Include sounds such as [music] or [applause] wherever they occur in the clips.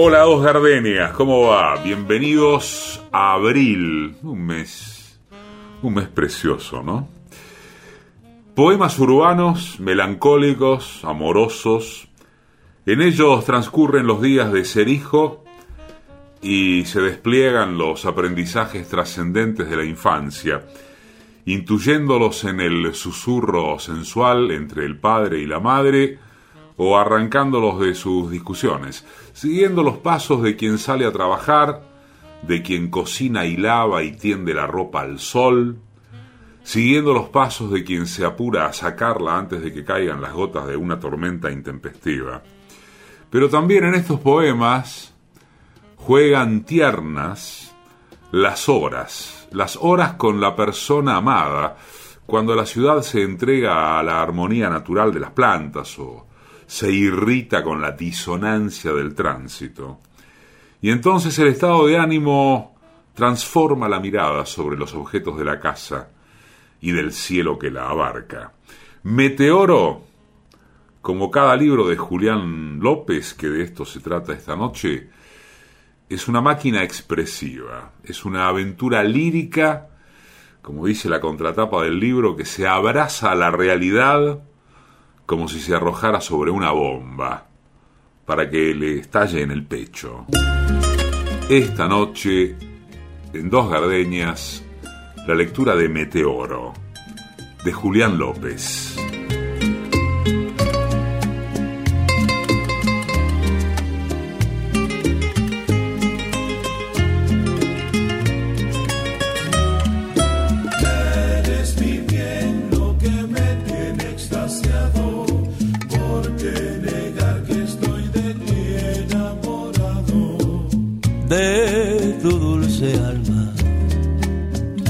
Hola, dos gardenias, ¿cómo va? Bienvenidos a abril, un mes, un mes precioso, ¿no? Poemas urbanos, melancólicos, amorosos. En ellos transcurren los días de ser hijo y se despliegan los aprendizajes trascendentes de la infancia, intuyéndolos en el susurro sensual entre el padre y la madre, o arrancándolos de sus discusiones, siguiendo los pasos de quien sale a trabajar, de quien cocina y lava y tiende la ropa al sol, siguiendo los pasos de quien se apura a sacarla antes de que caigan las gotas de una tormenta intempestiva. Pero también en estos poemas juegan tiernas las horas, las horas con la persona amada, cuando la ciudad se entrega a la armonía natural de las plantas o se irrita con la disonancia del tránsito. Y entonces el estado de ánimo transforma la mirada sobre los objetos de la casa y del cielo que la abarca. Meteoro, como cada libro de Julián López, que de esto se trata esta noche, es una máquina expresiva, es una aventura lírica, como dice la contratapa del libro, que se abraza a la realidad como si se arrojara sobre una bomba para que le estalle en el pecho. Esta noche, en Dos Gardeñas, la lectura de Meteoro, de Julián López.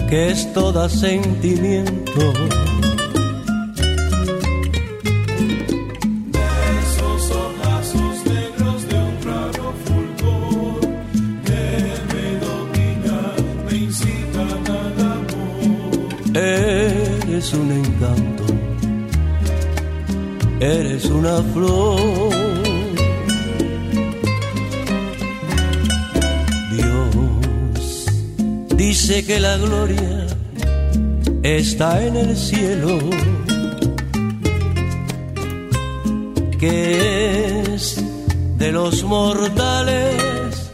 Que es toda sentimiento. Esos ojazos negros de un raro fulgor que me dominan, me incitan al amor. Eres un encanto, eres una flor. Dice que la gloria está en el cielo, que es de los mortales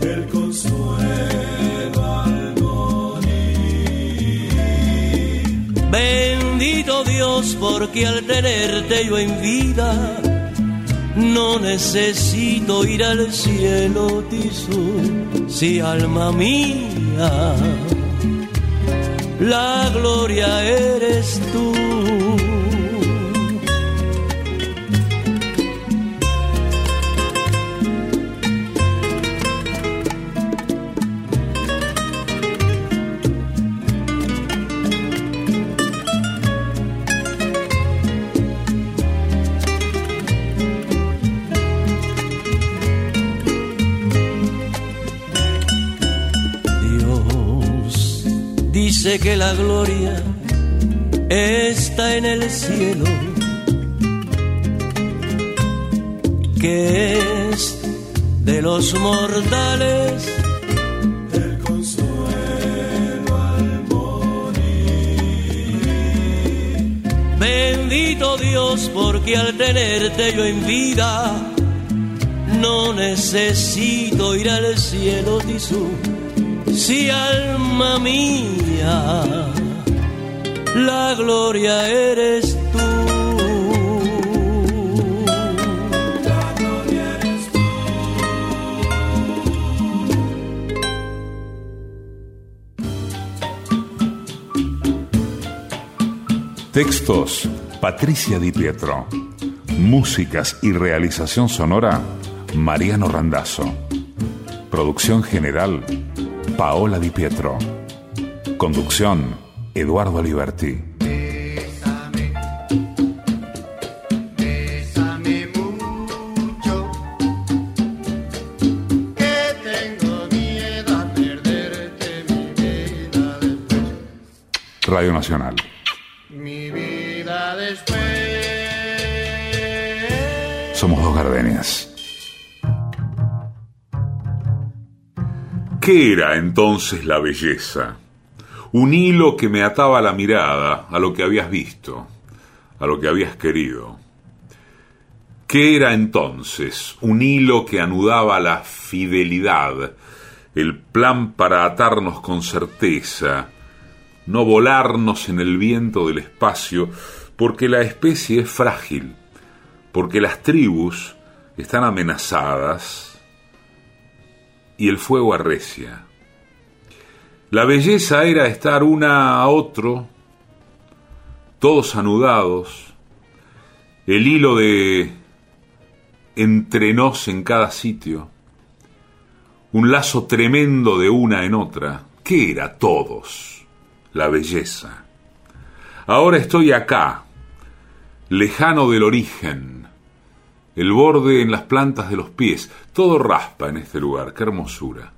el consuelo al morir. Bendito Dios, porque al tenerte yo en vida, no necesito ir al cielo, Tisú, si alma mía la gloria eres tú. Que la gloria está en el cielo, que es de los mortales el consuelo al morir. Bendito Dios, porque al tenerte yo en vida, no necesito ir al cielo, Tisú si alma mía, la gloria eres tú. La gloria eres tú. Textos, Patricia Di Pietro. Músicas y realización sonora, Mariano Randazzo. Producción general, Paola Di Pietro. Conducción, Eduardo Aliberti. Bésame, bésame mucho, que tengo miedo a perderte mi vida después, Radio Nacional. mi vida después. Somos dos gardenias. ¿Qué era entonces la belleza? Un hilo que me ataba la mirada a lo que habías visto, a lo que habías querido. ¿Qué era entonces? Un hilo que anudaba la fidelidad, el plan para atarnos con certeza, no volarnos en el viento del espacio, porque la especie es frágil, porque las tribus están amenazadas y el fuego arrecia. La belleza era estar una a otro, todos anudados, el hilo de entre nos en cada sitio, un lazo tremendo de una en otra. ¿Qué era todos? La belleza. Ahora estoy acá, lejano del origen, el borde en las plantas de los pies, todo raspa en este lugar, qué hermosura.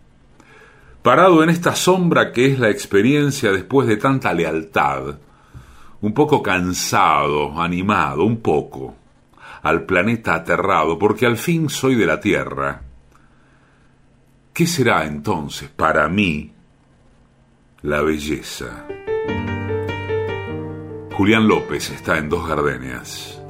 Parado en esta sombra que es la experiencia después de tanta lealtad, un poco cansado, animado, un poco, al planeta aterrado, porque al fin soy de la Tierra. ¿Qué será entonces para mí la belleza? Julián López está en Dos Gardenias.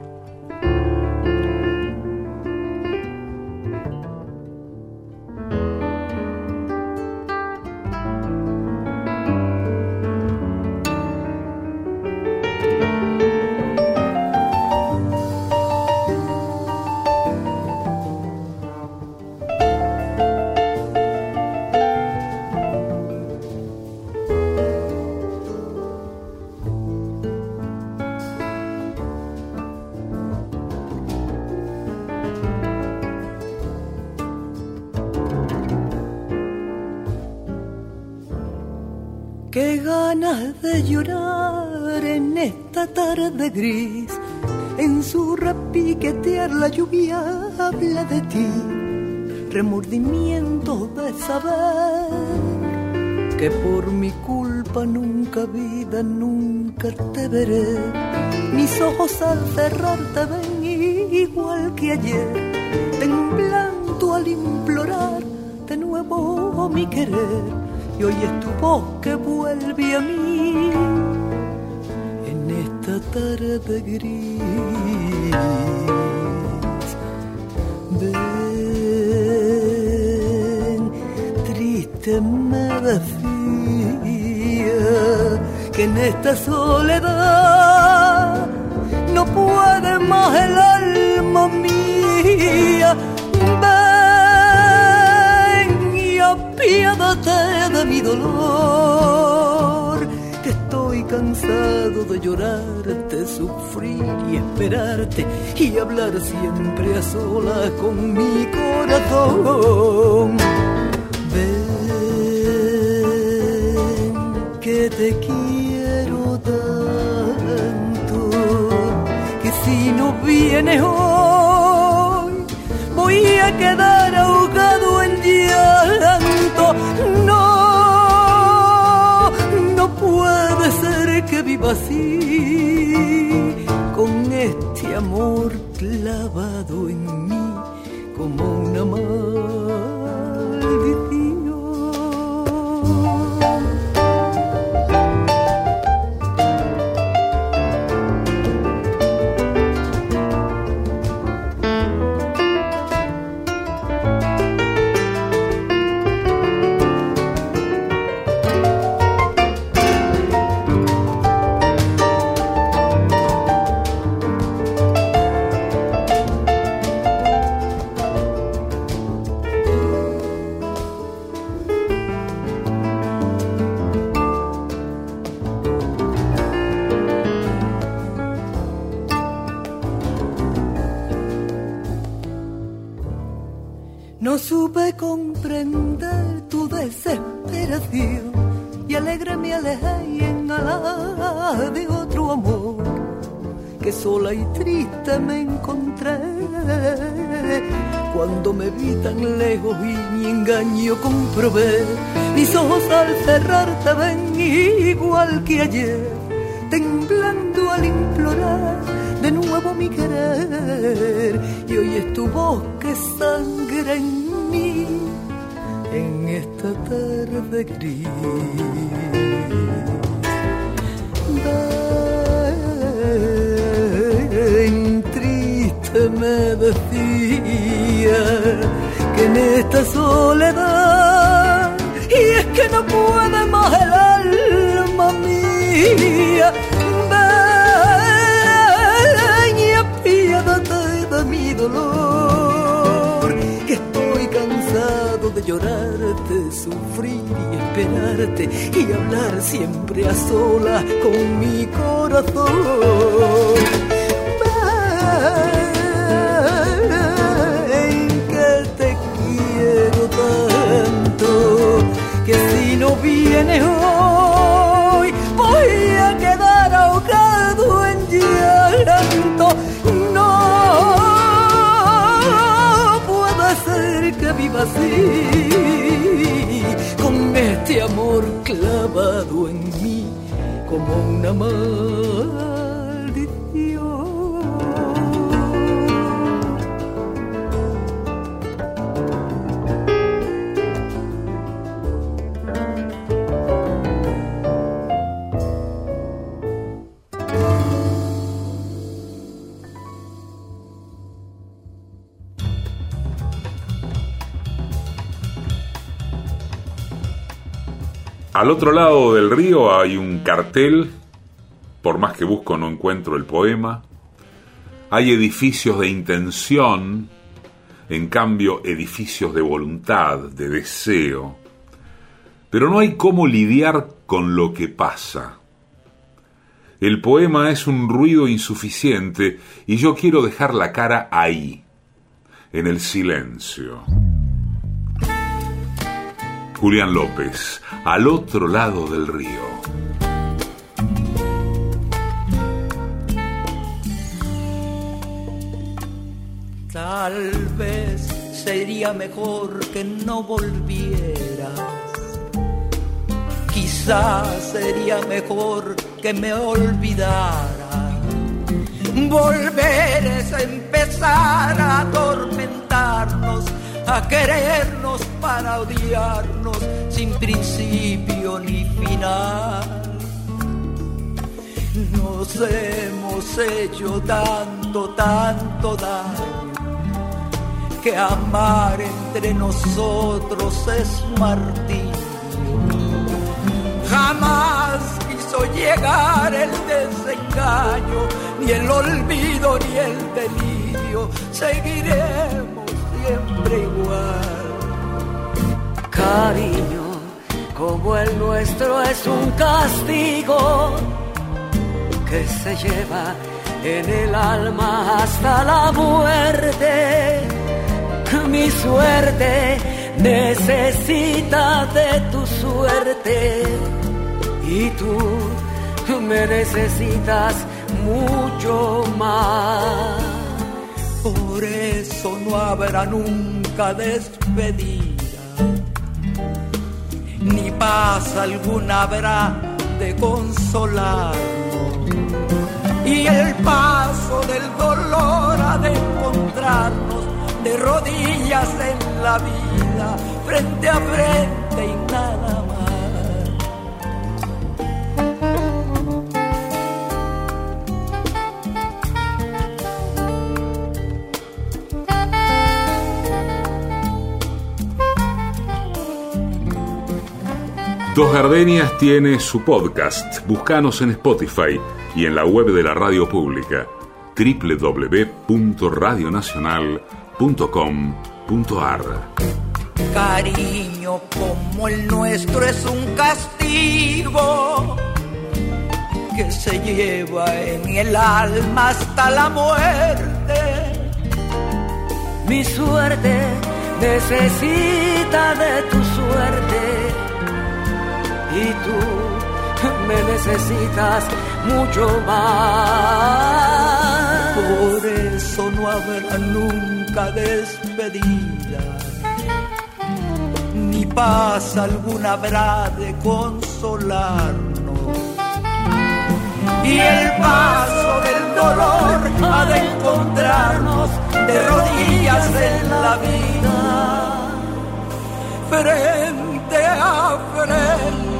De llorar en esta tarde gris, en su repiquetear la lluvia habla de ti, remordimiento de saber que por mi culpa nunca vida, nunca te veré. Mis ojos al cerrar te ven igual que ayer, temblando al implorar de nuevo mi querer. Y hoy es tu voz que vuelve a mí esta tarde gris. Ven, triste me decía que en esta soledad no puede más el alma mía. Ven y apiádate de mi dolor, cansado de llorarte, sufrir y esperarte y hablar siempre a solas con mi corazón. Ven, que te quiero tanto, que si no vienes hoy, voy a quedar ahogado ser y triste me encontré cuando me vi tan lejos y mi engaño comprobé. Mis ojos al cerrar te ven igual que ayer, temblando al implorar de nuevo mi querer. Y hoy es tu voz que sangra en mí en esta tarde gris. Me decía que en esta soledad y es que no puede más el alma mía. Ven y apiádate de mi dolor, que estoy cansado de llorarte, sufrir y esperarte y hablar siempre a solas con mi corazón. Ven vienes hoy voy a quedar ahogado en llanto. No puede ser que viva así con este amor clavado en mí como una maldición. Al otro lado del río hay un cartel, por más que busco no encuentro el poema. Hay edificios de intención, en cambio edificios de voluntad, de deseo. Pero no hay cómo lidiar con lo que pasa. El poema es un ruido insuficiente y yo quiero dejar la cara ahí, en el silencio. Julián López, al otro lado del río. Tal vez sería mejor que no volvieras. Quizás sería mejor que me olvidaras. Volver es empezar a atormentarnos, a querernos para odiarnos sin principio ni final. Nos hemos hecho tanto, tanto daño que amar entre nosotros es martirio. Jamás quiso llegar el desengaño, ni el olvido, ni el delirio. Seguiremos siempre igual. Cariño, como el nuestro es un castigo que se lleva en el alma hasta la muerte. Mi suerte necesita de tu suerte y tú me necesitas mucho más. Por eso no habrá nunca despedida, ni paz alguna habrá de consolarnos. Y el paso del dolor ha de encontrarnos de rodillas en la vida, frente a frente Dos Gardenias tiene su podcast. Búscanos en Spotify y en la web de la radio pública www.radionacional.com.ar. Cariño como el nuestro es un castigo que se lleva en el alma hasta la muerte. Mi suerte necesita de tu suerte y tú me necesitas mucho más. Por eso no habrá nunca despedida, ni paz alguna habrá de consolarnos. Y el paso del dolor ha de encontrarnos de rodillas en la vida, frente a frente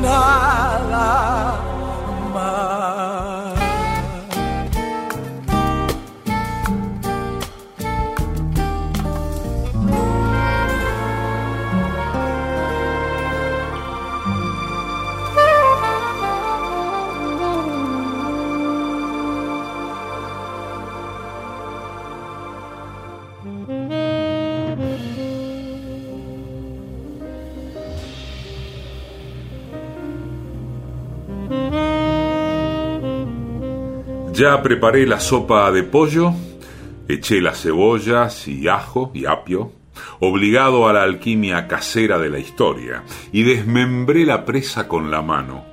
y nada Ya preparé la sopa de pollo, eché las cebollas y ajo y apio, obligado a la alquimia casera de la historia, y desmembré la presa con la mano.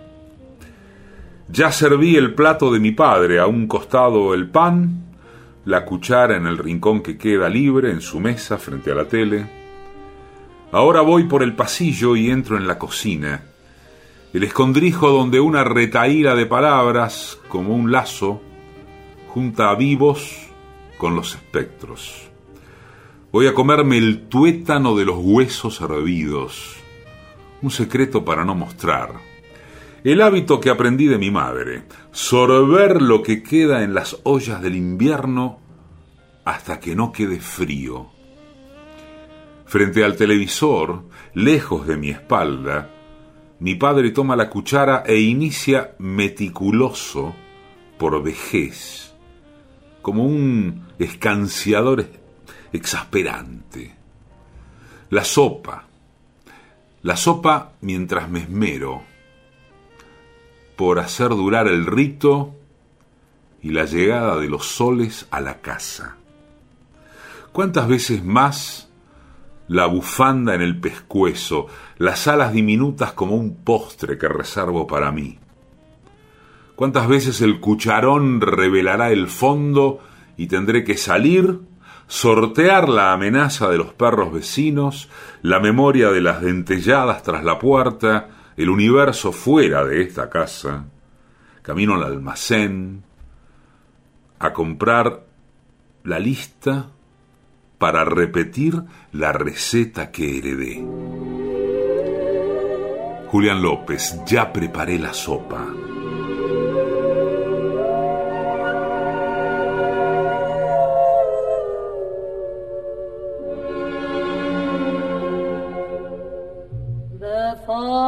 Ya serví el plato de mi padre, a un costado el pan, la cuchara en el rincón que queda libre en su mesa frente a la tele. Ahora voy por el pasillo y entro en la cocina, el escondrijo donde una retaíla de palabras, como un lazo, junta a vivos con los espectros. Voy a comerme el tuétano de los huesos hervidos, un secreto para no mostrar. El hábito que aprendí de mi madre, sorber lo que queda en las ollas del invierno hasta que no quede frío. Frente al televisor, lejos de mi espalda, mi padre toma la cuchara e inicia meticuloso por vejez, como un escanciador exasperante. La sopa, la sopa mientras me esmero por hacer durar el rito y la llegada de los soles a la casa. ¿Cuántas veces más la bufanda en el pescuezo, las alas diminutas como un postre que reservo para mí? ¿Cuántas veces el cucharón revelará el fondo y tendré que salir, sortear la amenaza de los perros vecinos, la memoria de las dentelladas tras la puerta, el universo fuera de esta casa, camino al almacén, a comprar la lista para repetir la receta que heredé. Julián López, ya preparé la sopa.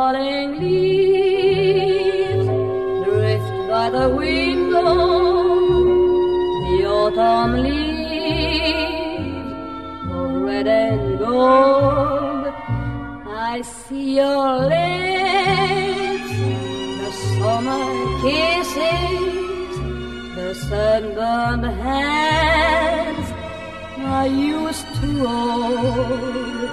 Falling leaves drift by the window. The autumn leaves are red and gold. I see your lips, the summer kisses, the sunburned hands I used to hold.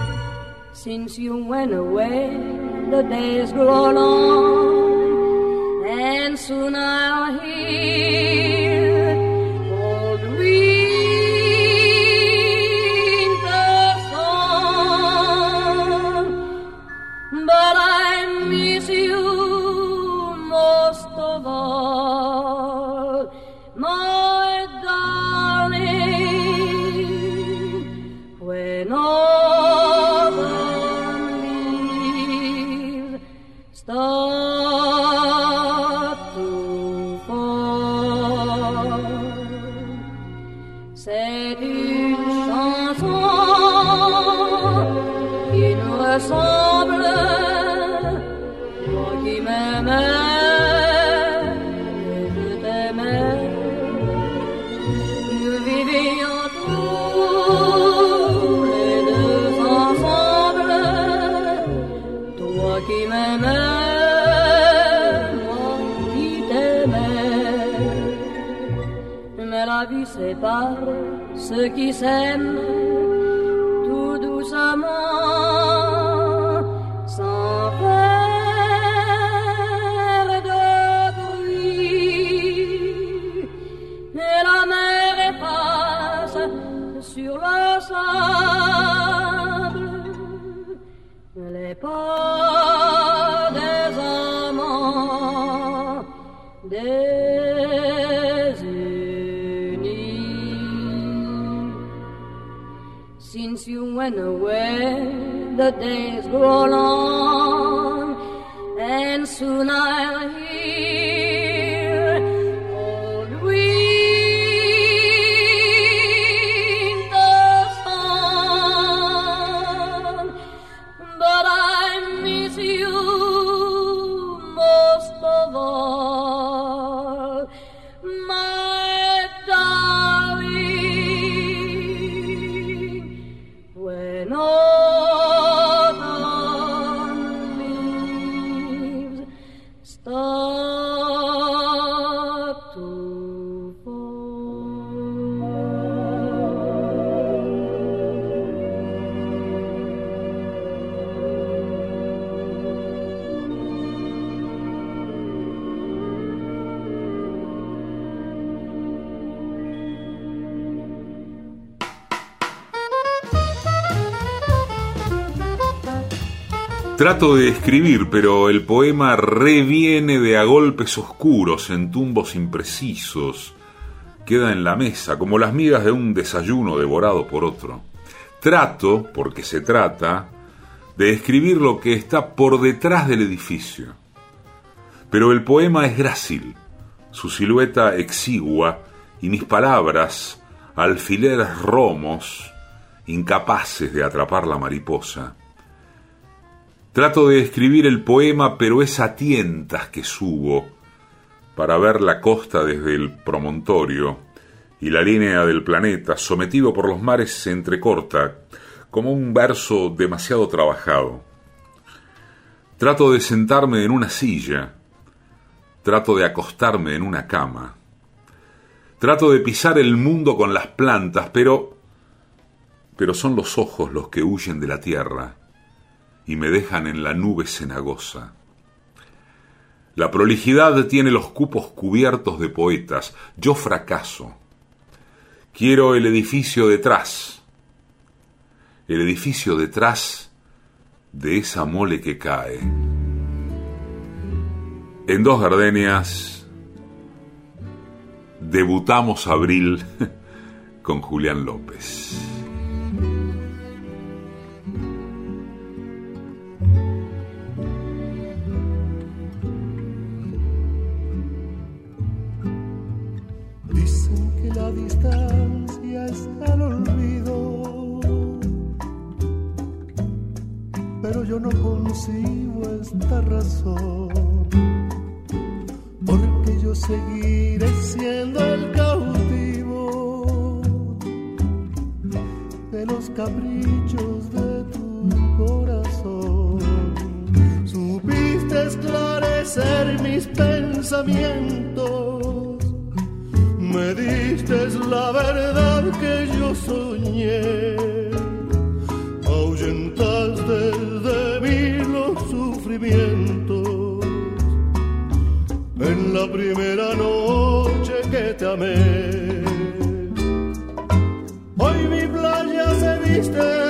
Since you went away, the days grow long, and soon I'll hear Trato de escribir, pero el poema reviene de a golpes oscuros, en tumbos imprecisos. Queda en la mesa, como las migas de un desayuno devorado por otro. Trato, porque se trata, de escribir lo que está por detrás del edificio. Pero el poema es grácil, su silueta exigua y mis palabras, alfileres romos, incapaces de atrapar la mariposa. Trato de escribir el poema, pero es a tientas que subo para ver la costa desde el promontorio y la línea del planeta, sometido por los mares, se entrecorta como un verso demasiado trabajado. Trato de sentarme en una silla, trato de acostarme en una cama, trato de pisar el mundo con las plantas, pero pero son los ojos los que huyen de la tierra y me dejan en la nube cenagosa. La prolijidad tiene los cupos cubiertos de poetas. Yo fracaso. Quiero el edificio detrás. El edificio detrás de esa mole que cae. En dos gardenias debutamos abril [laughs] con Julián López. Yo no consigo esta razón, porque yo seguiré siendo el cautivo de los caprichos de tu corazón. Supiste esclarecer mis pensamientos me diste la verdad que yo soñé, ahuyentaste de mí los sufrimientos. En la primera noche que te amé, hoy mi playa se viste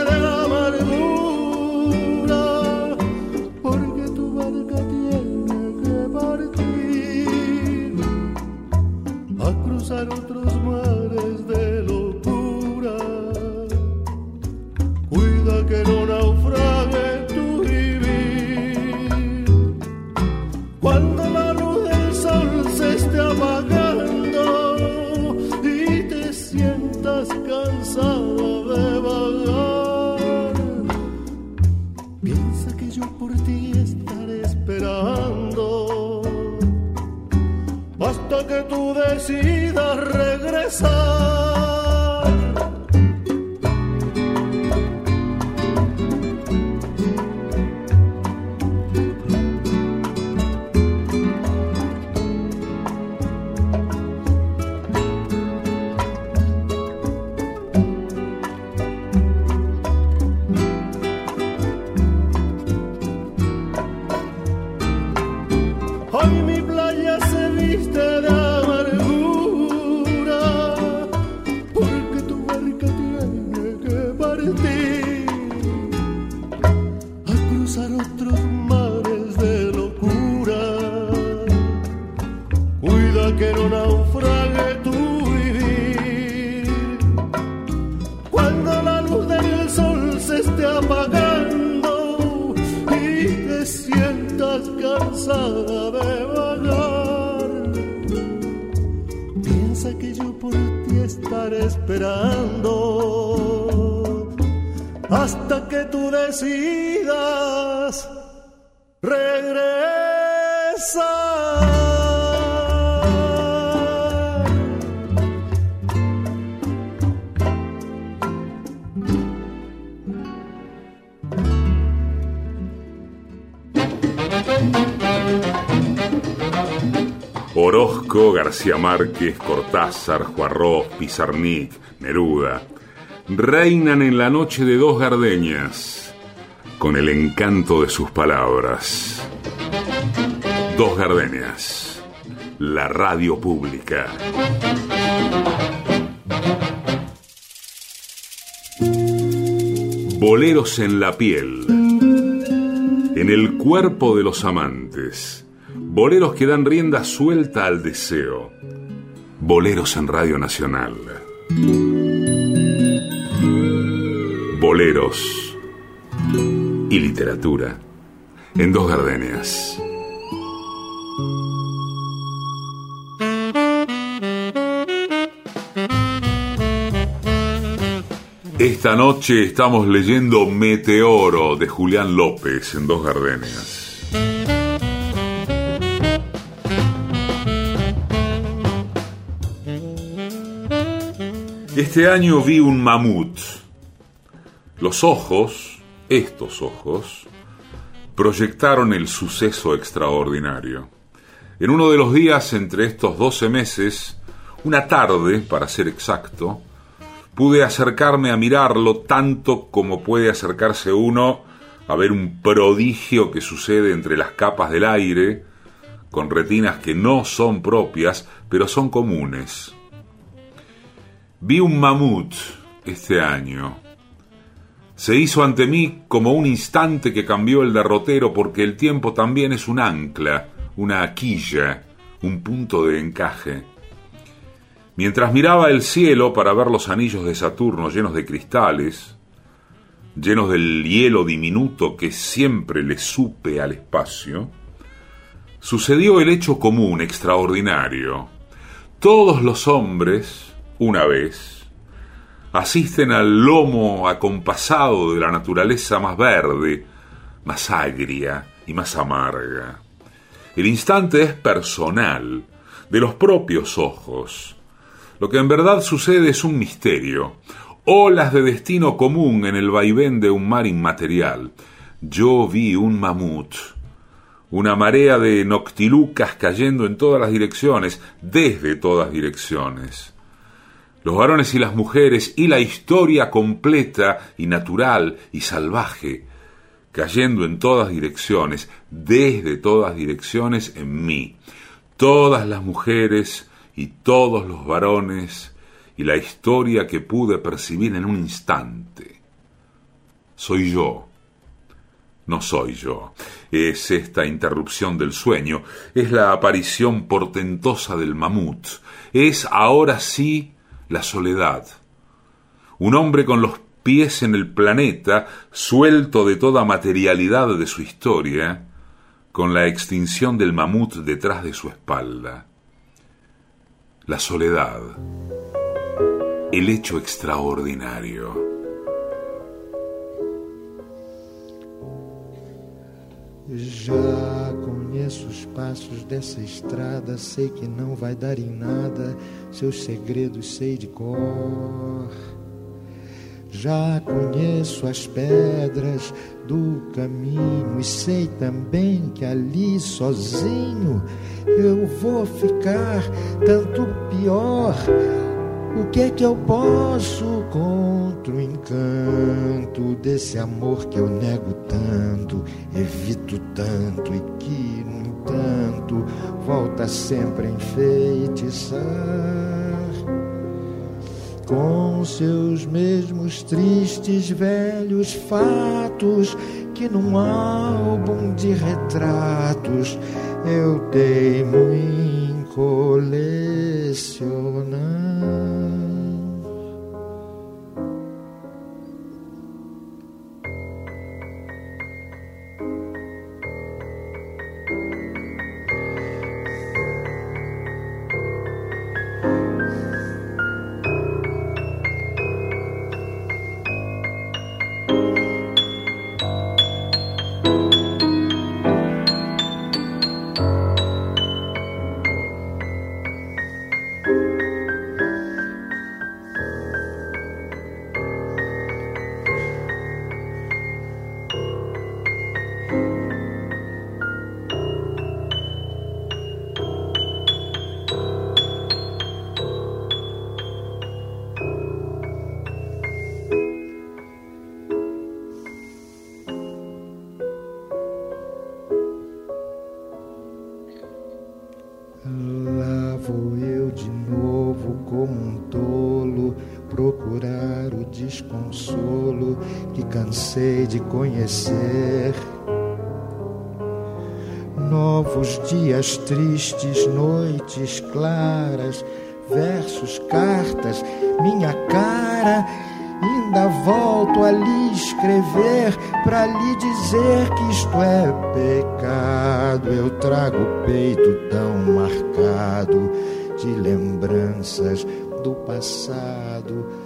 corazón. García Márquez, Cortázar, Juarros, Pizarnik, Neruda, reinan en la noche de dos gardeñas, con el encanto de sus palabras. Dos gardenias, la radio pública. Boleros en la piel, en el cuerpo de los amantes, boleros que dan rienda suelta al deseo, boleros en Radio Nacional. Boleros y literatura en dos gardenias. Esta noche estamos leyendo Meteoro de Julián López en dos gardenias. Este año vi un mamut. Los ojos, estos ojos, proyectaron el suceso extraordinario. En uno de los días entre estos 12 meses, una tarde, para ser exacto, pude acercarme a mirarlo tanto como puede acercarse uno a ver un prodigio que sucede entre las capas del aire, con retinas que no son propias, pero son comunes. Vi un mamut este año. Se hizo ante mí como un instante que cambió el derrotero porque el tiempo también es un ancla, una quilla, un punto de encaje. Mientras miraba el cielo para ver los anillos de Saturno llenos de cristales, llenos del hielo diminuto que siempre le supe al espacio, sucedió el hecho común, extraordinario. Todos los hombres, una vez, asisten al lomo acompasado de la naturaleza más verde, más agria y más amarga. El instante es personal, de los propios ojos. Lo que en verdad sucede es un misterio, olas de destino común en el vaivén de un mar inmaterial. Yo vi un mamut, una marea de noctilucas cayendo en todas las direcciones, desde todas direcciones los varones y las mujeres y la historia completa y natural y salvaje, cayendo en todas direcciones, desde todas direcciones en mí, todas las mujeres y todos los varones y la historia que pude percibir en un instante. Soy yo. No soy yo. Es esta interrupción del sueño, es la aparición portentosa del mamut, es ahora sí la soledad. Un hombre con los pies en el planeta, suelto de toda materialidad de su historia, con la extinción del mamut detrás de su espalda. La soledad. El hecho extraordinario. Já conheço os passos dessa estrada, sei que não vai dar em nada, seus segredos sei de cor. Já conheço as pedras do caminho e sei também que ali sozinho eu vou ficar tanto pior. O que é que eu posso contra o encanto desse amor que eu nego tanto, evito tanto e que, no entanto, volta sempre a enfeitiçar? Com seus mesmos tristes velhos fatos que num álbum de retratos eu teimo em colecionar. Cansei de conhecer. Novos dias tristes, noites claras, versos, cartas, minha cara. Ainda volto a lhe escrever para lhe dizer que isto é pecado. Eu trago o peito tão marcado de lembranças do passado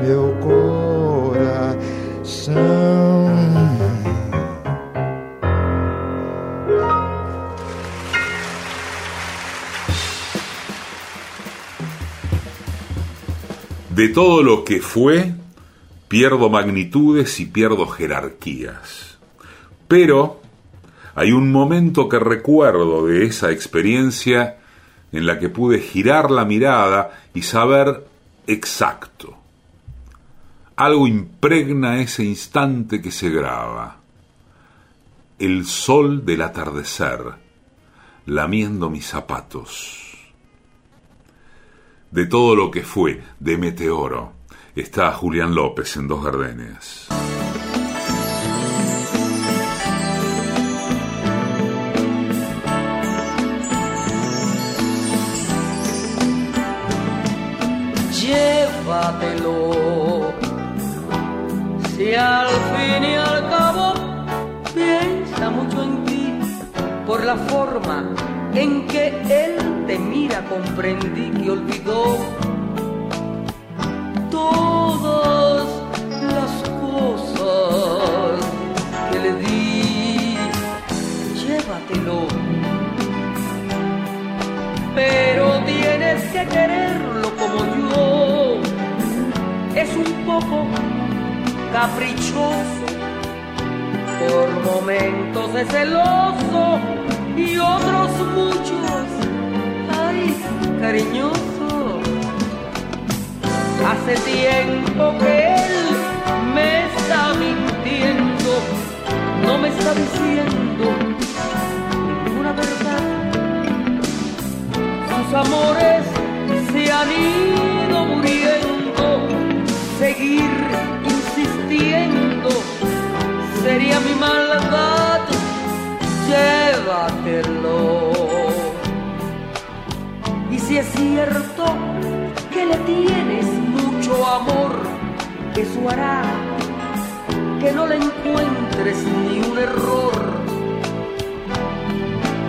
meu coração. De todo lo que fue, pierdo magnitudes y pierdo jerarquías. Pero hay un momento que recuerdo de esa experiencia en la que pude girar la mirada y saber exacto. Algo impregna ese instante que se graba. El sol del atardecer, lamiendo mis zapatos de todo lo que fue, de Meteoro. Está Julián López en Dos Gardenias. Llévatelo. Si al fin y al cabo piensa mucho en ti por la forma en que él te mira comprendí que olvidó todas las cosas que le di. Llévatelo. Pero tienes que quererlo como yo. Es un poco caprichoso. Por momentos es celoso y otros muchos, ay, cariñoso. Hace tiempo que él me está mintiendo, no me está diciendo ninguna verdad. Sus amores se han ido muriendo, seguir sería mi maldad llévatelo. Y si es cierto que le tienes mucho amor, eso hará que no le encuentres ni un error.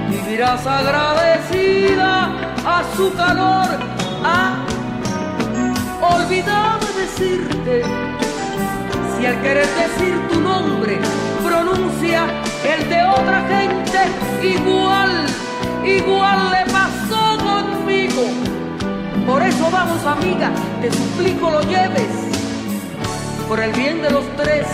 Vivirás agradecida a su calor, a olvidar decirte si al querer decir tu nombre pronuncia el de otra gente, igual, igual le pasó conmigo. Por eso vamos amiga, te suplico lo lleves, por el bien de los tres.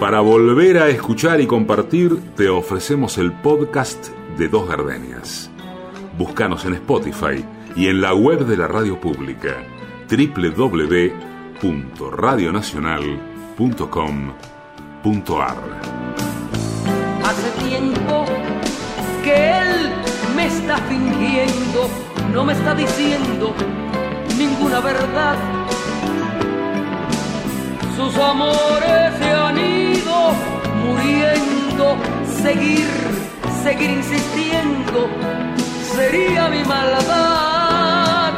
Para volver a escuchar y compartir, te ofrecemos el podcast de Dos Gardenias. Búscanos en Spotify y en la web de la radio pública www.radionacional.com.ar. Hace tiempo que él me está fingiendo, no me está diciendo ninguna verdad. Sus amores se han ido muriendo, seguir, seguir insistiendo sería mi maldad.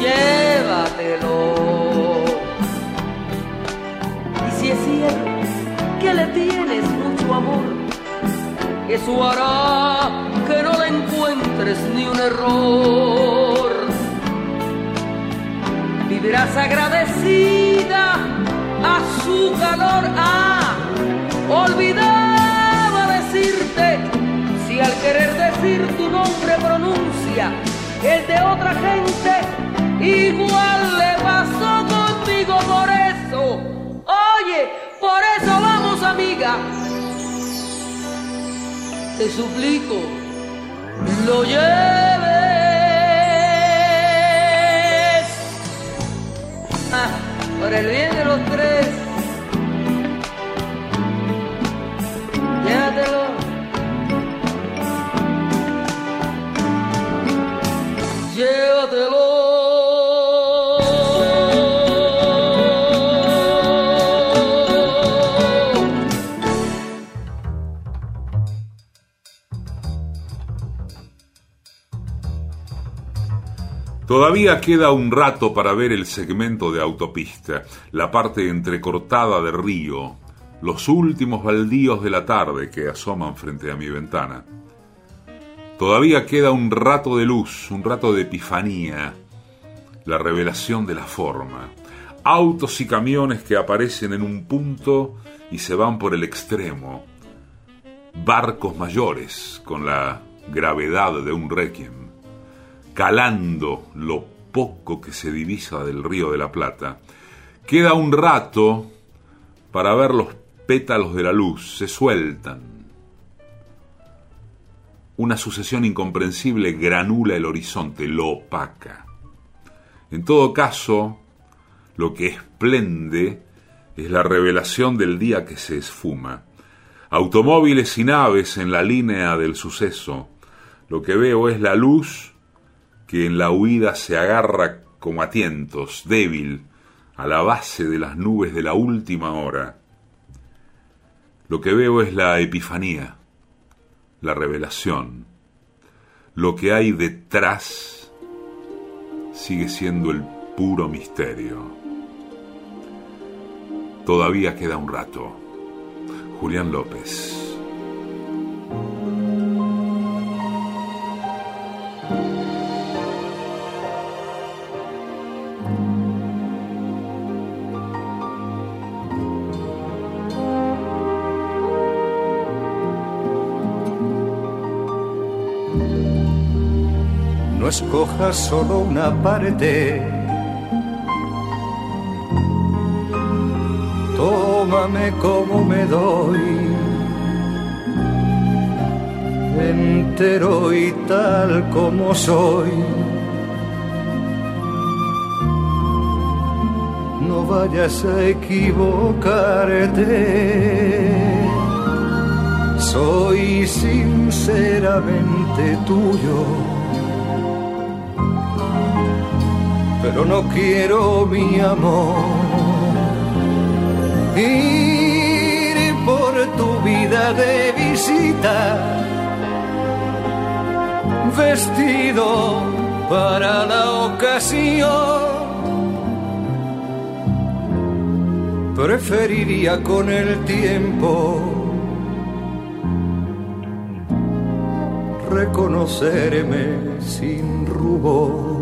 Llévatelo. Y si es cierto que le tienes mucho amor, eso hará que no le encuentres ni un error. Vivirás agradecida a su calor, ah, el de otra gente, igual le pasó conmigo por eso. Oye, por eso vamos amiga. Te suplico, lo lleves Ah, por el bien de los tres. Todavía queda un rato para ver el segmento de autopista, la parte entrecortada de río, los últimos baldíos de la tarde que asoman frente a mi ventana. Todavía queda un rato de luz, un rato de epifanía, la revelación de la forma. Autos y camiones que aparecen en un punto y se van por el extremo. Barcos mayores con la gravedad de un requiem calando lo poco que se divisa del río de la Plata. Queda un rato para ver los pétalos de la luz, se sueltan. Una sucesión incomprensible granula el horizonte, lo opaca. En todo caso, lo que esplende es la revelación del día que se esfuma. Automóviles y naves en la línea del suceso. Lo que veo es la luz que en la huida se agarra como a tientos, débil, a la base de las nubes de la última hora. Lo que veo es la epifanía, la revelación. Lo que hay detrás sigue siendo el puro misterio. Todavía queda un rato. Julián López. No escojas solo una parte. Tómame como me doy, entero y tal como soy. No vayas a equivocarte. Soy sinceramente tuyo. Pero no quiero mi amor. Ir por tu vida de visita, vestido para la ocasión. Preferiría con el tiempo reconocerme sin rubor.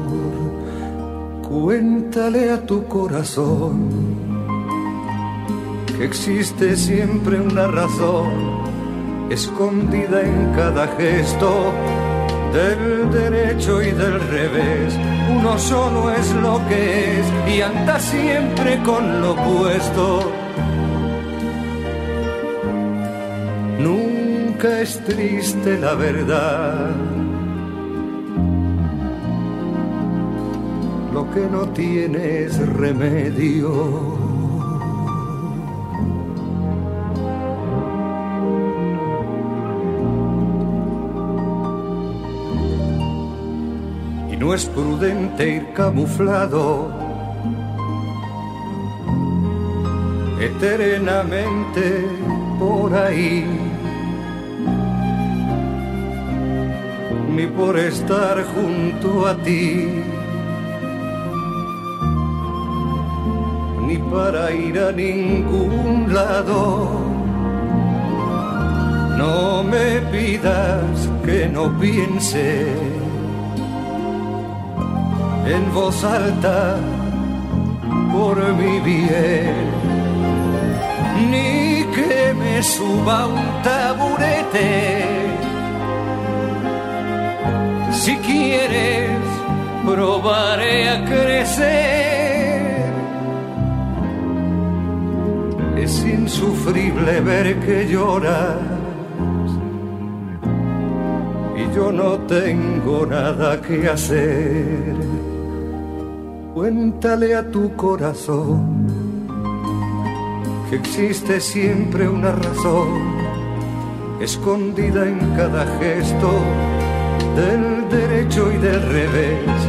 Cuéntale a tu corazón que existe siempre una razón escondida en cada gesto del derecho y del revés. Uno solo es lo que es y anda siempre con lo opuesto. Nunca es triste la verdad. Lo que no tienes remedio. Y no es prudente ir camuflado eternamente por ahí. Ni por estar junto a ti. Para ir a ningún lado. No me pidas que no piense en voz alta por mi bien, ni que me suba un taburete. Si quieres probaré a crecer. Es insufrible ver que lloras y yo no tengo nada que hacer. Cuéntale a tu corazón que existe siempre una razón escondida en cada gesto del derecho y del revés.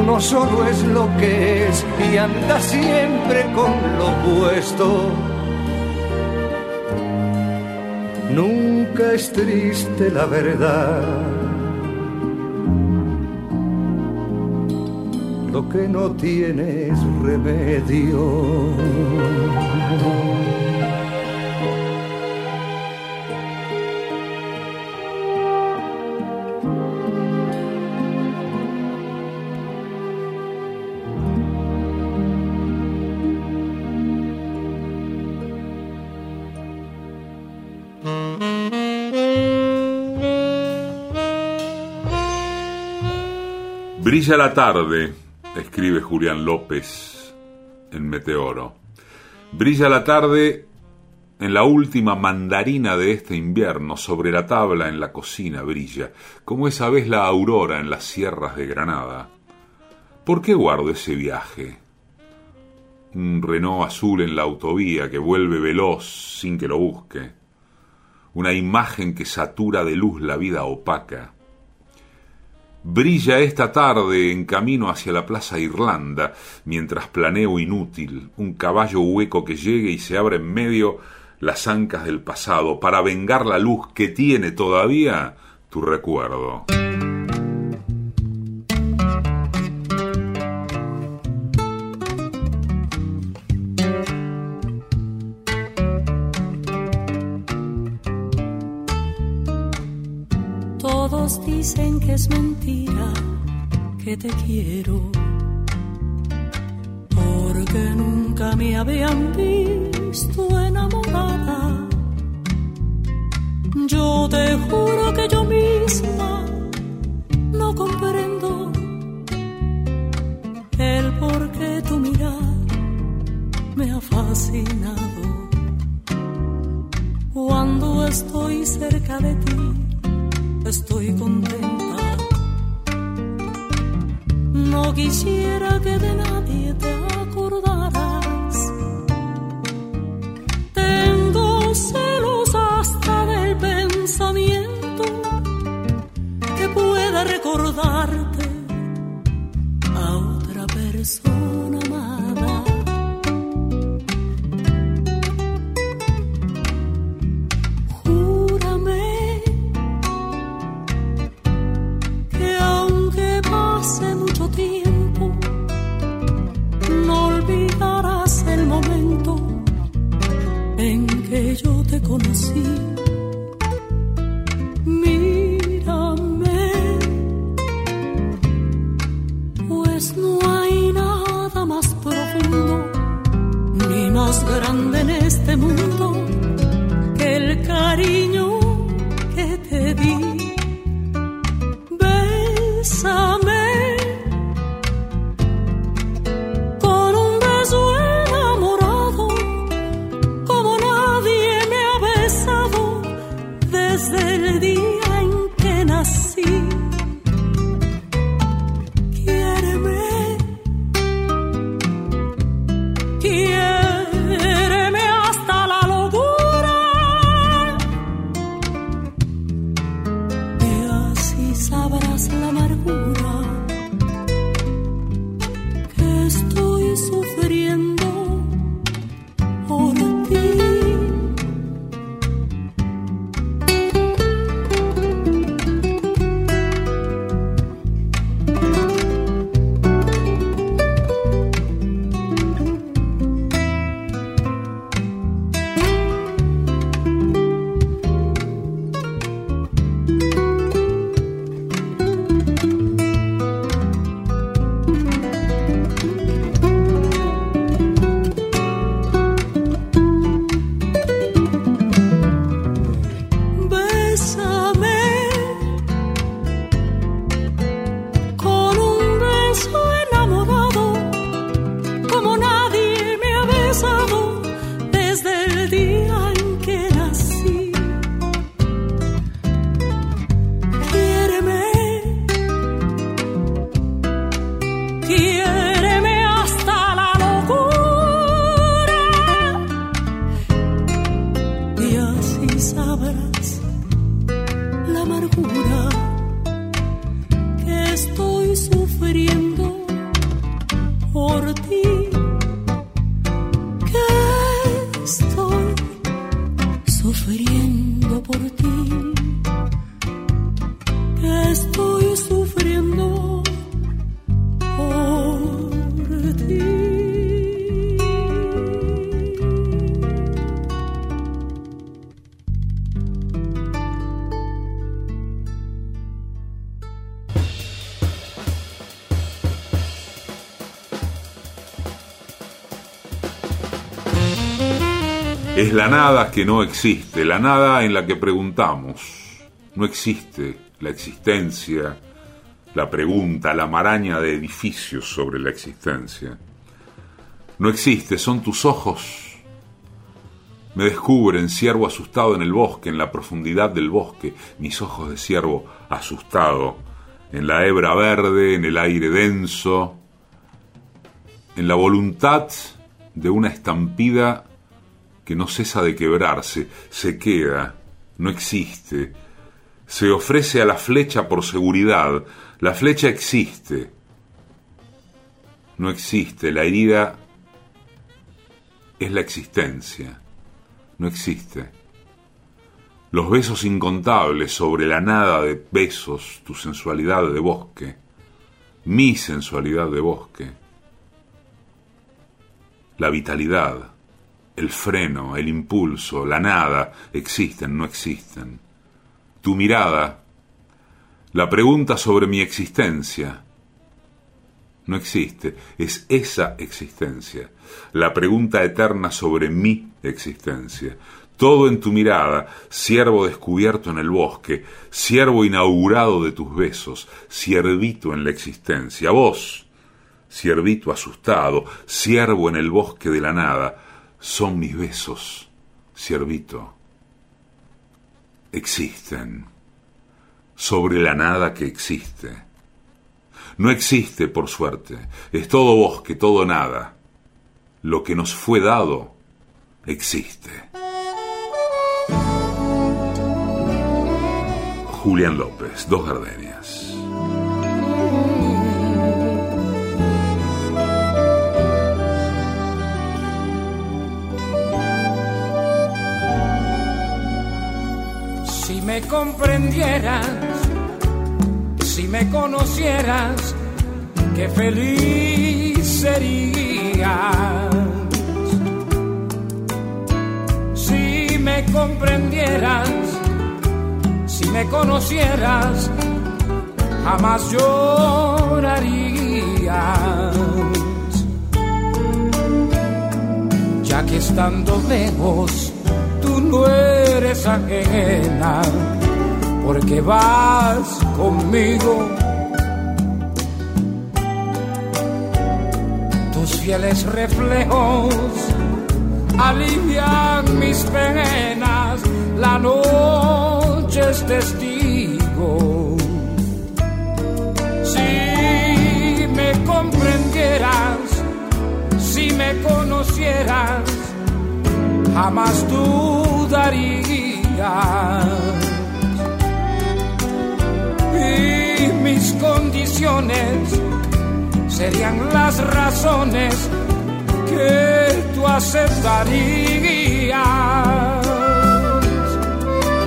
Uno solo es lo que es y anda siempre con lo opuesto. Nunca es triste la verdad. Lo que no tiene es remedio. Brilla la tarde, escribe Julián López en Meteoro. Brilla la tarde en la última mandarina de este invierno, sobre la tabla en la cocina brilla, como esa vez la aurora en las sierras de Granada. ¿Por qué guardo ese viaje? Un Renault azul en la autovía que vuelve veloz sin que lo busque. Una imagen que satura de luz la vida opaca Brilla esta tarde en camino hacia la Plaza Irlanda, mientras planeo inútil, un caballo hueco que llegue y se abre en medio las ancas del pasado para vengar la luz que tiene todavía tu recuerdo. Es mentira que te quiero, porque nunca me habían visto enamorada. Yo te juro que yo misma no comprendo el por qué tu mirar me ha fascinado. Cuando estoy cerca de ti, estoy contenta. No quisiera que de nadie te acordaras. Tengo celos hasta del pensamiento que pueda recordarte conocí. Mírame, pues no hay nada más profundo ni más grande en este mundo que el cariño que te di. Es la nada que no existe, la nada en la que preguntamos. No existe la existencia, la pregunta, la maraña de edificios sobre la existencia. No existe, son tus ojos. Me descubren, ciervo asustado en el bosque, en la profundidad del bosque, mis ojos de ciervo asustado, en la hebra verde, en el aire denso, en la voluntad de una estampida que no cesa de quebrarse, se queda, no existe, se ofrece a la flecha por seguridad, la flecha existe, no existe, la herida es la existencia, no existe. Los besos incontables sobre la nada de besos, tu sensualidad de bosque, mi sensualidad de bosque, la vitalidad, el freno, el impulso, la nada, existen, no existen. Tu mirada, la pregunta sobre mi existencia, no existe, es esa existencia, la pregunta eterna sobre mi existencia. Todo en tu mirada, siervo descubierto en el bosque, siervo inaugurado de tus besos, siervito en la existencia, vos, siervito asustado, siervo en el bosque de la nada, son mis besos, siervito. Existen sobre la nada que existe. No existe, por suerte, es todo bosque, todo nada. Lo que nos fue dado existe. Julián López, Dos Gardenias. Me comprendieras, si me conocieras, qué feliz serías. Si me comprendieras, si me conocieras, jamás llorarías. Ya que estando lejos, tú no eres porque vas conmigo. Tus fieles reflejos alivian mis penas, la noche es testigo. Si me comprendieras, si me conocieras, jamás Y mis condiciones serían las razones que tú aceptarías.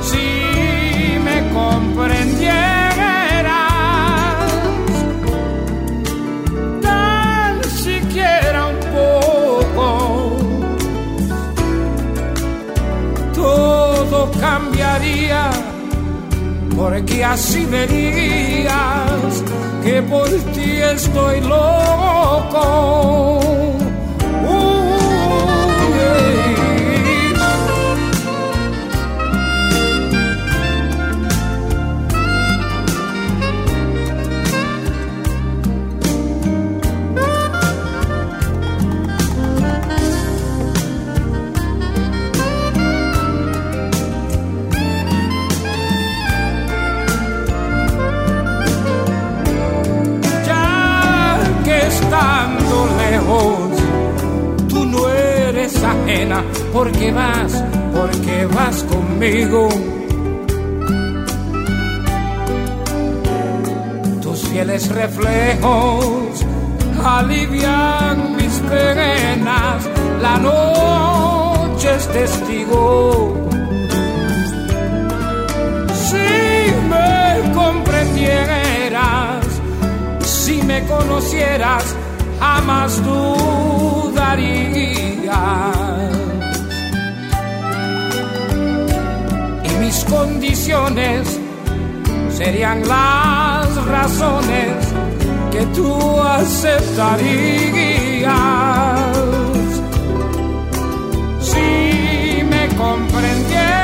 Si me comprendieras, porque así verías que por ti estoy loco. Ajena, porque vas, porque vas conmigo. Tus fieles reflejos alivian mis penas, la noche es testigo. Si me comprendieras, si me conocieras, jamás dudarías. Y mis condiciones serían las razones que tú aceptarías. Si me comprendieras,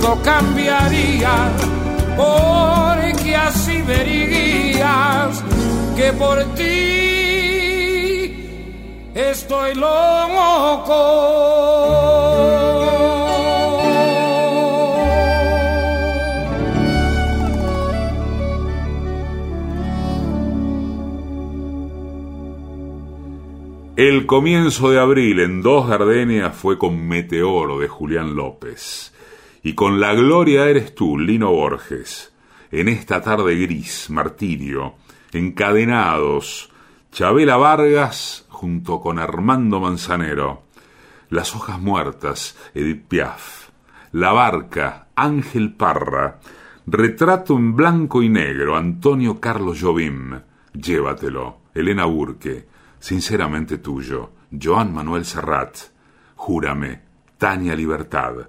todo cambiaría, porque así verías que por ti estoy loco. El comienzo de abril en Dos Gardenias fue con Meteoro de Julián López y con La Gloria eres tú, Lino Borges. En esta tarde gris, Martirio, encadenados, Chabela Vargas junto con Armando Manzanero, Las hojas muertas, Edith Piaf, La barca, Ángel Parra, Retrato en blanco y negro, Antonio Carlos Jobim, Llévatelo, Elena Burke, Sinceramente tuyo, Joan Manuel Serrat, Júrame, Tania Libertad,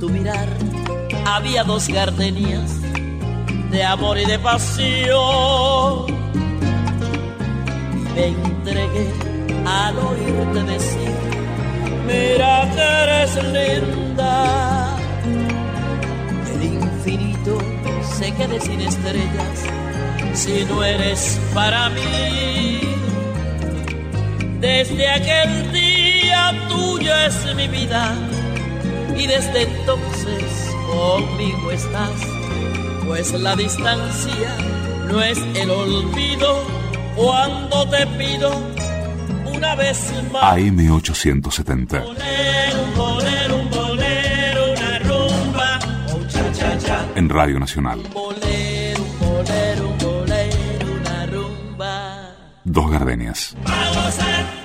Tu mirar había dos gardenias de amor y de pasión. Me entregué al oírte decir, mira que eres linda. El infinito se quede sin estrellas si no eres para mí. Desde aquel día tuyo es mi vida y desde entonces conmigo estás, pues la distancia no es el olvido cuando te pido una vez más. AM870. Bolero, un bolero, un bolero, una rumba, un cha cha cha. En Radio Nacional. Bolero, un bolero, un bolero, una rumba. Dos Gardenias. Vamos a